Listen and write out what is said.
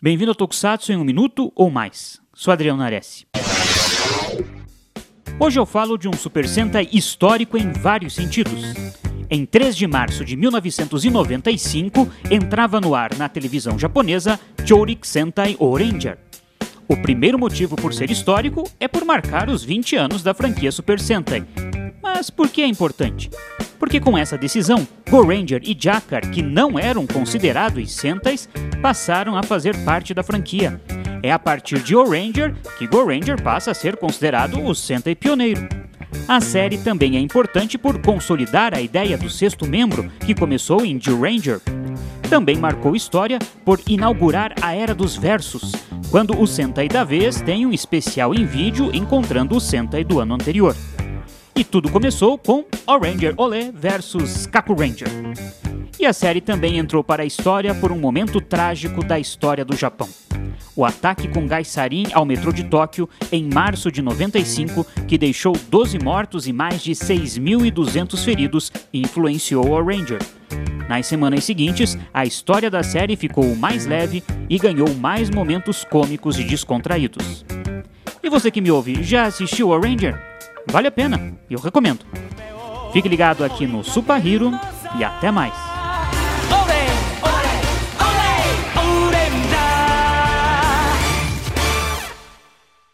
Bem-vindo ao Tokusatsu em um minuto ou mais. Sou Adriano Nares. Hoje eu falo de um Super Sentai histórico em vários sentidos. Em 3 de março de 1995, entrava no ar na televisão japonesa Chorik Sentai Oranger. O primeiro motivo por ser histórico é por marcar os 20 anos da franquia Super Sentai. Mas por que é importante? Porque com essa decisão, Go Ranger e Jakar, que não eram considerados Sentais, passaram a fazer parte da franquia. É a partir de O-Ranger que Go Ranger passa a ser considerado o Sentai pioneiro. A série também é importante por consolidar a ideia do sexto membro, que começou em Jill Ranger. Também marcou história por inaugurar a Era dos Versos, quando o Sentai da vez tem um especial em vídeo encontrando o Sentai do ano anterior. E tudo começou com O Ranger Olé versus Kaku Ranger. E a série também entrou para a história por um momento trágico da história do Japão. O ataque com gás sarin ao metrô de Tóquio em março de 95, que deixou 12 mortos e mais de 6.200 feridos, influenciou o Ranger. Nas semanas seguintes, a história da série ficou mais leve e ganhou mais momentos cômicos e descontraídos. E você que me ouve, já assistiu a Ranger? Vale a pena, eu recomendo. Fique ligado aqui no Super Hero e até mais.